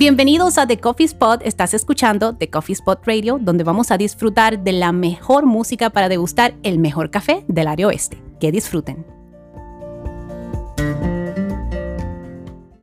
Bienvenidos a The Coffee Spot. Estás escuchando The Coffee Spot Radio, donde vamos a disfrutar de la mejor música para degustar el mejor café del área oeste. Que disfruten.